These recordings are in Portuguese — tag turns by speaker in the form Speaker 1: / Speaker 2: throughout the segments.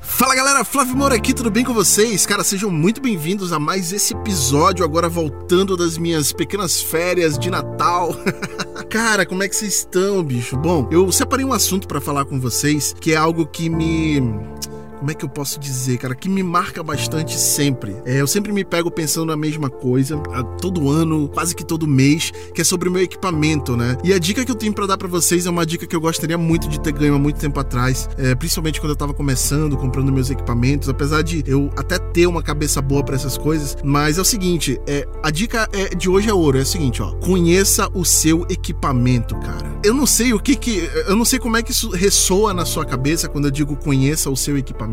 Speaker 1: Fala galera, Flávio Moura aqui, tudo bem com vocês? Cara, sejam muito bem-vindos a mais esse episódio, agora voltando das minhas pequenas férias de Natal. Cara, como é que vocês estão, bicho? Bom, eu separei um assunto para falar com vocês que é algo que me como é que eu posso dizer, cara, que me marca bastante sempre. É, eu sempre me pego pensando na mesma coisa, todo ano, quase que todo mês, que é sobre o meu equipamento, né? E a dica que eu tenho para dar para vocês é uma dica que eu gostaria muito de ter ganho há muito tempo atrás, é, principalmente quando eu tava começando, comprando meus equipamentos, apesar de eu até ter uma cabeça boa para essas coisas, mas é o seguinte, é, a dica é, de hoje é ouro, é o seguinte, ó, conheça o seu equipamento, cara. Eu não sei o que que, eu não sei como é que isso ressoa na sua cabeça quando eu digo conheça o seu equipamento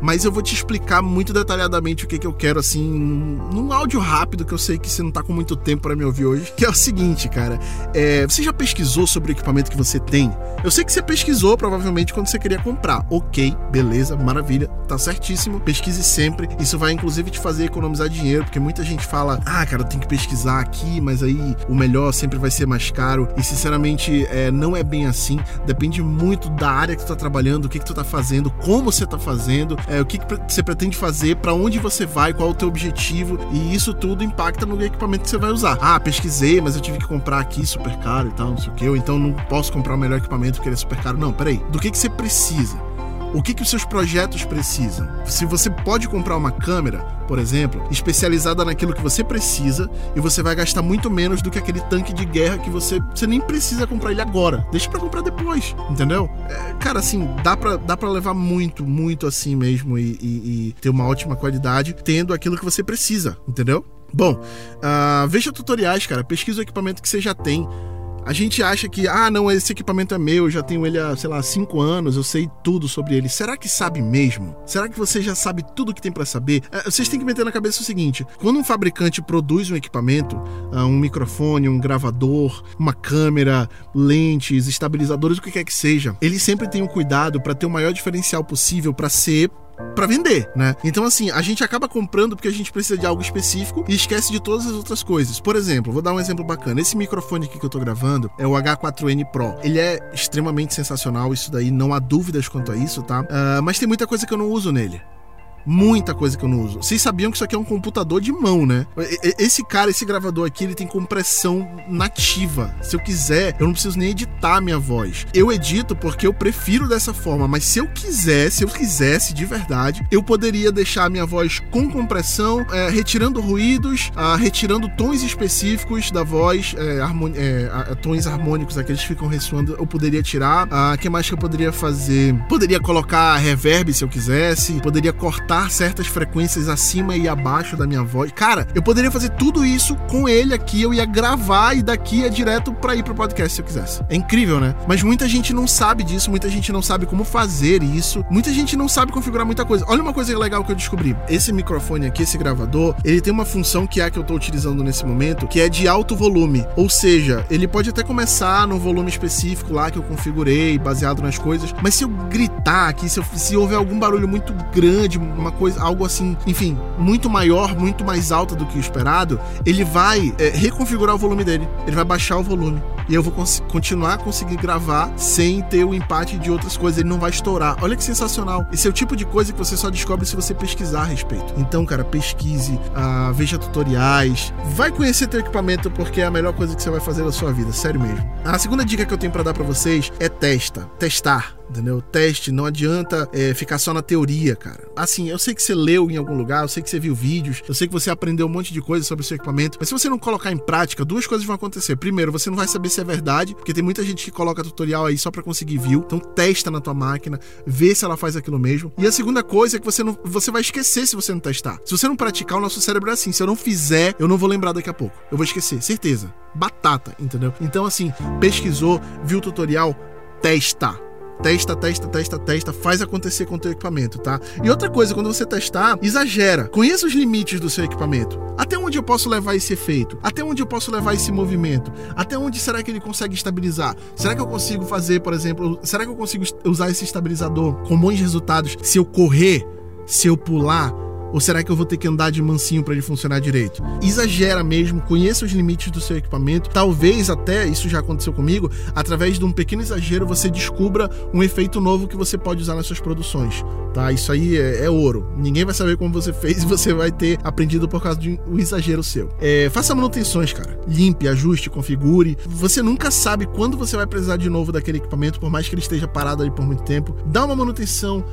Speaker 1: mas eu vou te explicar muito detalhadamente o que, que eu quero, assim, num áudio rápido, que eu sei que você não tá com muito tempo para me ouvir hoje, que é o seguinte, cara. É, você já pesquisou sobre o equipamento que você tem? Eu sei que você pesquisou, provavelmente, quando você queria comprar. Ok, beleza, maravilha, tá certíssimo. Pesquise sempre. Isso vai, inclusive, te fazer economizar dinheiro, porque muita gente fala, ah, cara, tenho que pesquisar aqui, mas aí o melhor sempre vai ser mais caro. E, sinceramente, é, não é bem assim. Depende muito da área que tu tá trabalhando, o que, que tu tá fazendo, como você tá fazendo, é, o que, que você pretende fazer, para onde você vai, qual o teu objetivo, e isso tudo impacta no equipamento que você vai usar. Ah, pesquisei, mas eu tive que comprar aqui super caro e tal, não sei o que, então não posso comprar o melhor equipamento porque ele é super caro. Não, peraí. Do que, que você precisa? O que, que os seus projetos precisam. Se você pode comprar uma câmera, por exemplo, especializada naquilo que você precisa, e você vai gastar muito menos do que aquele tanque de guerra que você, você nem precisa comprar ele agora. Deixa para comprar depois, entendeu? É, cara, assim, dá pra, dá levar muito, muito assim mesmo e, e, e ter uma ótima qualidade tendo aquilo que você precisa, entendeu? Bom, uh, veja tutoriais, cara. Pesquisa o equipamento que você já tem. A gente acha que, ah, não, esse equipamento é meu, eu já tenho ele há, sei lá, cinco anos, eu sei tudo sobre ele. Será que sabe mesmo? Será que você já sabe tudo que tem para saber? É, vocês têm que meter na cabeça o seguinte: quando um fabricante produz um equipamento, ah, um microfone, um gravador, uma câmera, lentes, estabilizadores, o que quer que seja, ele sempre tem um cuidado para ter o maior diferencial possível para ser para vender, né? Então assim, a gente acaba comprando porque a gente precisa de algo específico e esquece de todas as outras coisas. Por exemplo, vou dar um exemplo bacana. Esse microfone aqui que eu tô gravando é o H4N Pro. Ele é extremamente sensacional, isso daí não há dúvidas quanto a isso, tá? Uh, mas tem muita coisa que eu não uso nele muita coisa que eu não uso. Vocês sabiam que isso aqui é um computador de mão, né? Esse cara, esse gravador aqui, ele tem compressão nativa. Se eu quiser, eu não preciso nem editar minha voz. Eu edito porque eu prefiro dessa forma, mas se eu quiser, se eu quisesse de verdade, eu poderia deixar a minha voz com compressão, é, retirando ruídos, ah, retirando tons específicos da voz, é, é, tons harmônicos, aqueles que ficam ressoando, eu poderia tirar. O ah, que mais que eu poderia fazer? Poderia colocar reverb se eu quisesse, poderia cortar certas frequências acima e abaixo da minha voz. Cara, eu poderia fazer tudo isso com ele aqui, eu ia gravar e daqui ia direto para ir pro podcast se eu quisesse. É incrível, né? Mas muita gente não sabe disso, muita gente não sabe como fazer isso, muita gente não sabe configurar muita coisa. Olha uma coisa legal que eu descobri. Esse microfone aqui, esse gravador, ele tem uma função que é a que eu tô utilizando nesse momento, que é de alto volume. Ou seja, ele pode até começar no volume específico lá que eu configurei, baseado nas coisas, mas se eu gritar aqui, se, eu, se houver algum barulho muito grande, uma coisa, algo assim, enfim, muito maior, muito mais alta do que o esperado, ele vai é, reconfigurar o volume dele. Ele vai baixar o volume. E eu vou cons continuar a conseguir gravar sem ter o empate de outras coisas. Ele não vai estourar. Olha que sensacional. Esse é o tipo de coisa que você só descobre se você pesquisar a respeito. Então, cara, pesquise, uh, veja tutoriais, vai conhecer teu equipamento porque é a melhor coisa que você vai fazer na sua vida, sério mesmo. A segunda dica que eu tenho para dar para vocês é testa, testar entendeu? Teste, não adianta é, ficar só na teoria, cara. Assim, eu sei que você leu em algum lugar, eu sei que você viu vídeos, eu sei que você aprendeu um monte de coisa sobre o seu equipamento, mas se você não colocar em prática, duas coisas vão acontecer. Primeiro, você não vai saber se é verdade, porque tem muita gente que coloca tutorial aí só para conseguir view, então testa na tua máquina, vê se ela faz aquilo mesmo. E a segunda coisa é que você não, você vai esquecer se você não testar. Se você não praticar, o nosso cérebro é assim, se eu não fizer, eu não vou lembrar daqui a pouco. Eu vou esquecer, certeza. Batata, entendeu? Então assim, pesquisou, viu o tutorial, testa Testa, testa, testa, testa, faz acontecer com o teu equipamento, tá? E outra coisa, quando você testar, exagera. Conheça os limites do seu equipamento. Até onde eu posso levar esse efeito? Até onde eu posso levar esse movimento? Até onde será que ele consegue estabilizar? Será que eu consigo fazer, por exemplo, será que eu consigo usar esse estabilizador com bons resultados se eu correr, se eu pular? Ou será que eu vou ter que andar de mansinho para ele funcionar direito? Exagera mesmo, conheça os limites do seu equipamento. Talvez até, isso já aconteceu comigo, através de um pequeno exagero você descubra um efeito novo que você pode usar nas suas produções. Tá? Isso aí é, é ouro. Ninguém vai saber como você fez e você vai ter aprendido por causa de um exagero seu. É, faça manutenções, cara. Limpe, ajuste, configure. Você nunca sabe quando você vai precisar de novo daquele equipamento, por mais que ele esteja parado aí por muito tempo. Dá uma manutenção,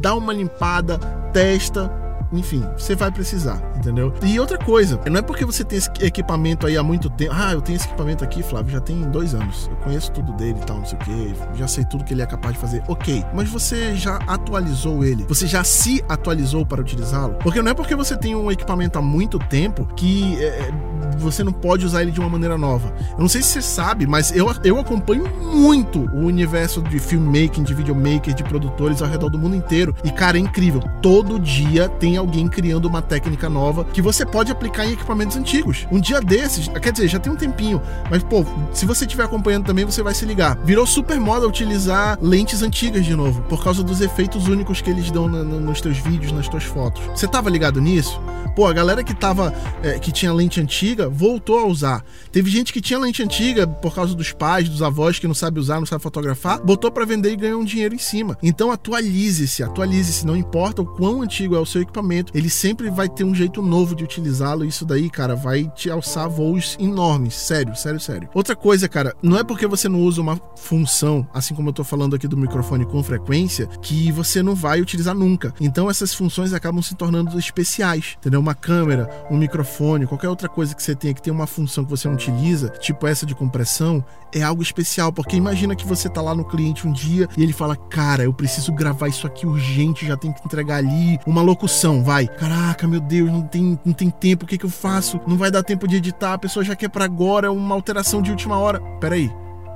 Speaker 1: dá uma limpada, testa enfim, você vai precisar, entendeu? E outra coisa, não é porque você tem esse equipamento aí há muito tempo. Ah, eu tenho esse equipamento aqui, Flávio, já tem dois anos. Eu conheço tudo dele e tal, não sei o que. Já sei tudo que ele é capaz de fazer. Ok, mas você já atualizou ele? Você já se atualizou para utilizá-lo? Porque não é porque você tem um equipamento há muito tempo que é, você não pode usar ele de uma maneira nova. Eu não sei se você sabe, mas eu, eu acompanho muito o universo de filmmaking, de videomaker, de produtores ao redor do mundo inteiro. E, cara, é incrível. Todo dia tem alguém criando uma técnica nova que você pode aplicar em equipamentos antigos. Um dia desses, quer dizer, já tem um tempinho, mas, pô, se você estiver acompanhando também, você vai se ligar. Virou super moda utilizar lentes antigas de novo, por causa dos efeitos únicos que eles dão na, na, nos teus vídeos, nas tuas fotos. Você tava ligado nisso? Pô, a galera que tava. É, que tinha lente antiga voltou a usar. Teve gente que tinha lente antiga por causa dos pais, dos avós que não sabe usar, não sabe fotografar, botou para vender e ganhou um dinheiro em cima. Então atualize-se, atualize-se, não importa o quão antigo é o seu equipamento, ele sempre vai ter um jeito novo de utilizá-lo. Isso daí, cara, vai te alçar voos enormes. Sério, sério, sério. Outra coisa, cara, não é porque você não usa uma função, assim como eu tô falando aqui do microfone com frequência, que você não vai utilizar nunca. Então essas funções acabam se tornando especiais, entendeu? Uma câmera, um microfone, qualquer outra coisa que você tenha que tem uma função que você não utiliza, tipo essa de compressão, é algo especial, porque imagina que você tá lá no cliente um dia e ele fala: "Cara, eu preciso gravar isso aqui urgente, já tem que entregar ali uma locução, vai. Caraca, meu Deus, não tem não tem tempo, o que que eu faço? Não vai dar tempo de editar, a pessoa já quer para agora, uma alteração de última hora. Pera aí.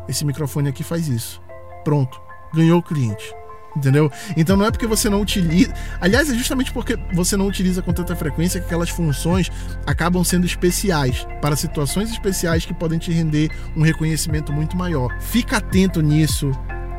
Speaker 1: Esse microfone aqui faz isso. Pronto, ganhou o cliente entendeu? Então não é porque você não utiliza. Aliás, é justamente porque você não utiliza com tanta frequência que aquelas funções acabam sendo especiais para situações especiais que podem te render um reconhecimento muito maior. Fica atento nisso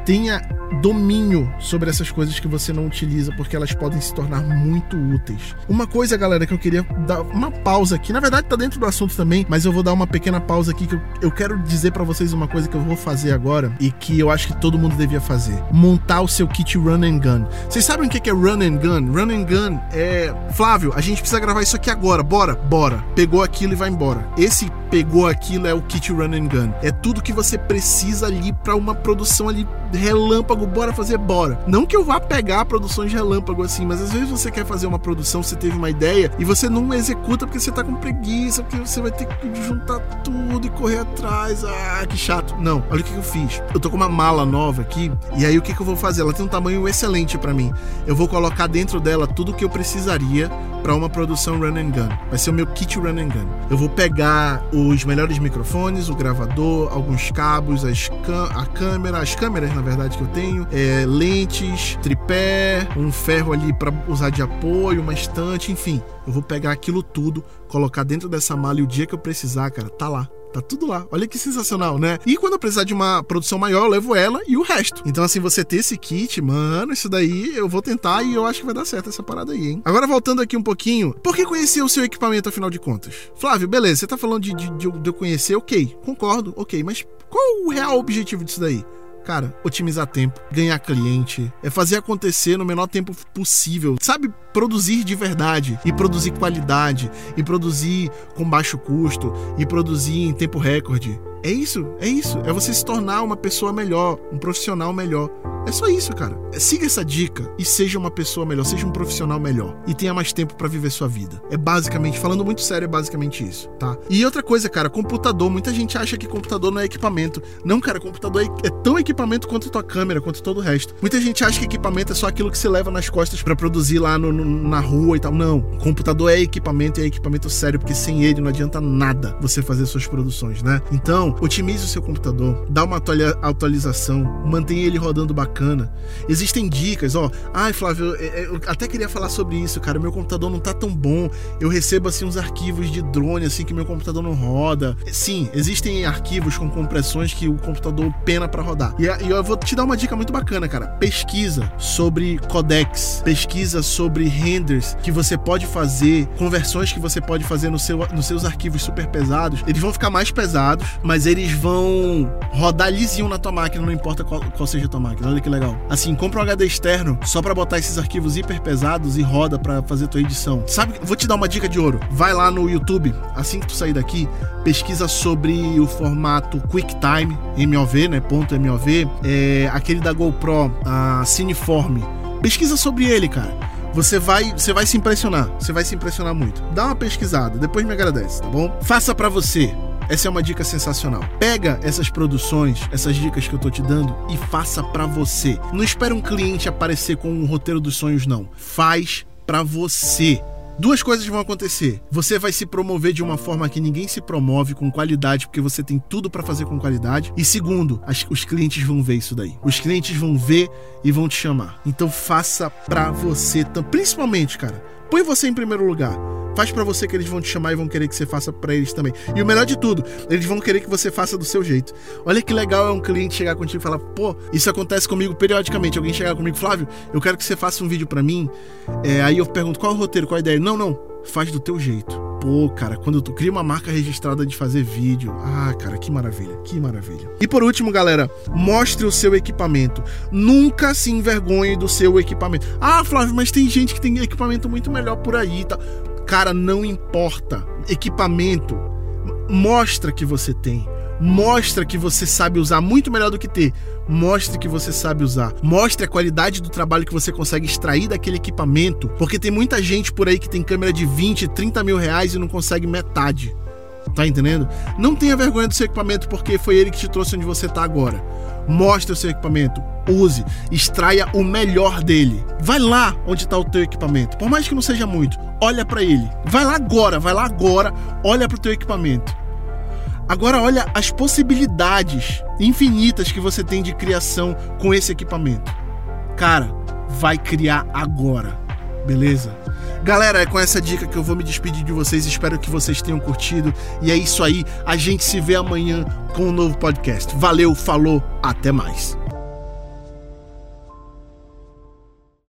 Speaker 1: tenha domínio sobre essas coisas que você não utiliza, porque elas podem se tornar muito úteis. Uma coisa, galera, que eu queria dar uma pausa aqui, na verdade tá dentro do assunto também, mas eu vou dar uma pequena pausa aqui que eu, eu quero dizer para vocês uma coisa que eu vou fazer agora e que eu acho que todo mundo devia fazer: montar o seu kit run and gun. Vocês sabem o que é run and gun? Run and gun é Flávio, a gente precisa gravar isso aqui agora, bora, bora. Pegou aquilo e vai embora. Esse pegou aquilo é o kit run and gun. É tudo que você precisa ali para uma produção ali relâmpago, bora fazer, bora. Não que eu vá pegar produções relâmpago assim, mas às vezes você quer fazer uma produção, você teve uma ideia e você não executa porque você tá com preguiça, porque você vai ter que juntar tudo e correr atrás. Ah, que chato. Não, olha o que eu fiz. Eu tô com uma mala nova aqui e aí o que eu vou fazer? Ela tem um tamanho excelente para mim. Eu vou colocar dentro dela tudo que eu precisaria para uma produção run and gun. Vai ser o meu kit run and gun. Eu vou pegar os melhores microfones, o gravador, alguns cabos, as a câmera, as câmeras na verdade que eu tenho, é, lentes, tripé, um ferro ali para usar de apoio, uma estante, enfim. Eu vou pegar aquilo tudo, colocar dentro dessa mala e o dia que eu precisar, cara, tá lá. Tá tudo lá. Olha que sensacional, né? E quando eu precisar de uma produção maior, eu levo ela e o resto. Então, assim, você ter esse kit, mano, isso daí eu vou tentar e eu acho que vai dar certo essa parada aí, hein? Agora, voltando aqui um pouquinho, por que conhecer o seu equipamento afinal de contas? Flávio, beleza, você tá falando de, de, de eu conhecer, ok, concordo, ok, mas qual o real objetivo disso daí? Cara, otimizar tempo, ganhar cliente, é fazer acontecer no menor tempo possível. Sabe, produzir de verdade, e produzir qualidade, e produzir com baixo custo, e produzir em tempo recorde. É isso, é isso. É você se tornar uma pessoa melhor, um profissional melhor. É só isso, cara. Siga essa dica e seja uma pessoa melhor, seja um profissional melhor e tenha mais tempo para viver sua vida. É basicamente, falando muito sério, é basicamente isso, tá? E outra coisa, cara, computador. Muita gente acha que computador não é equipamento. Não, cara, computador é, é tão equipamento quanto tua câmera, quanto todo o resto. Muita gente acha que equipamento é só aquilo que você leva nas costas para produzir lá no, na rua e tal. Não. Computador é equipamento e é equipamento sério, porque sem ele não adianta nada você fazer suas produções, né? Então, Então, otimize o seu computador, dá uma atualização, mantenha ele rodando bacana. Existem dicas, ó. Ai, Flávio, eu até queria falar sobre isso, cara. Meu computador não tá tão bom. Eu recebo assim uns arquivos de drone assim que meu computador não roda. Sim, existem arquivos com compressões que o computador pena para rodar. E, e eu vou te dar uma dica muito bacana, cara. Pesquisa sobre codecs, pesquisa sobre renders que você pode fazer, conversões que você pode fazer no seu, nos seus arquivos super pesados. Eles vão ficar mais pesados, mas eles vão rodar lisinho na tua máquina, não importa qual, qual seja a tua máquina. Olha que legal. Assim, compra um HD externo só para botar esses arquivos hiper pesados e roda para fazer tua edição. Sabe, vou te dar uma dica de ouro. Vai lá no YouTube, assim que tu sair daqui, pesquisa sobre o formato QuickTime, MOV, né? Ponto MOV, é, aquele da GoPro, a Cineform. Pesquisa sobre ele, cara. Você vai, você vai se impressionar, você vai se impressionar muito. Dá uma pesquisada, depois me agradece, tá bom? Faça para você. Essa é uma dica sensacional. Pega essas produções, essas dicas que eu tô te dando e faça para você. Não espere um cliente aparecer com um roteiro dos sonhos não. Faz para você. Duas coisas vão acontecer. Você vai se promover de uma forma que ninguém se promove, com qualidade, porque você tem tudo para fazer com qualidade. E segundo, as, os clientes vão ver isso daí. Os clientes vão ver e vão te chamar. Então faça pra você, principalmente, cara. Põe você em primeiro lugar. Faz para você que eles vão te chamar e vão querer que você faça para eles também. E o melhor de tudo, eles vão querer que você faça do seu jeito. Olha que legal é um cliente chegar contigo e falar: pô, isso acontece comigo periodicamente. Alguém chegar comigo, Flávio, eu quero que você faça um vídeo para mim. É, aí eu pergunto: qual é o roteiro, qual é a ideia? Não, não, faz do teu jeito. Pô, cara, quando tu cria uma marca registrada de fazer vídeo, ah, cara, que maravilha, que maravilha. E por último, galera, mostre o seu equipamento. Nunca se envergonhe do seu equipamento. Ah, Flávio, mas tem gente que tem equipamento muito melhor por aí, tá? Cara, não importa. Equipamento mostra que você tem. Mostra que você sabe usar muito melhor do que ter. Mostre que você sabe usar. Mostre a qualidade do trabalho que você consegue extrair daquele equipamento. Porque tem muita gente por aí que tem câmera de 20, 30 mil reais e não consegue metade. Tá entendendo? Não tenha vergonha do seu equipamento porque foi ele que te trouxe onde você tá agora. Mostre o seu equipamento, use, extraia o melhor dele. Vai lá onde está o teu equipamento, por mais que não seja muito, olha para ele. Vai lá agora, vai lá agora, olha para o teu equipamento. Agora olha as possibilidades infinitas que você tem de criação com esse equipamento. Cara, vai criar agora, beleza? Galera, é com essa dica que eu vou me despedir de vocês. Espero que vocês tenham curtido. E é isso aí. A gente se vê amanhã com um novo podcast. Valeu, falou, até mais.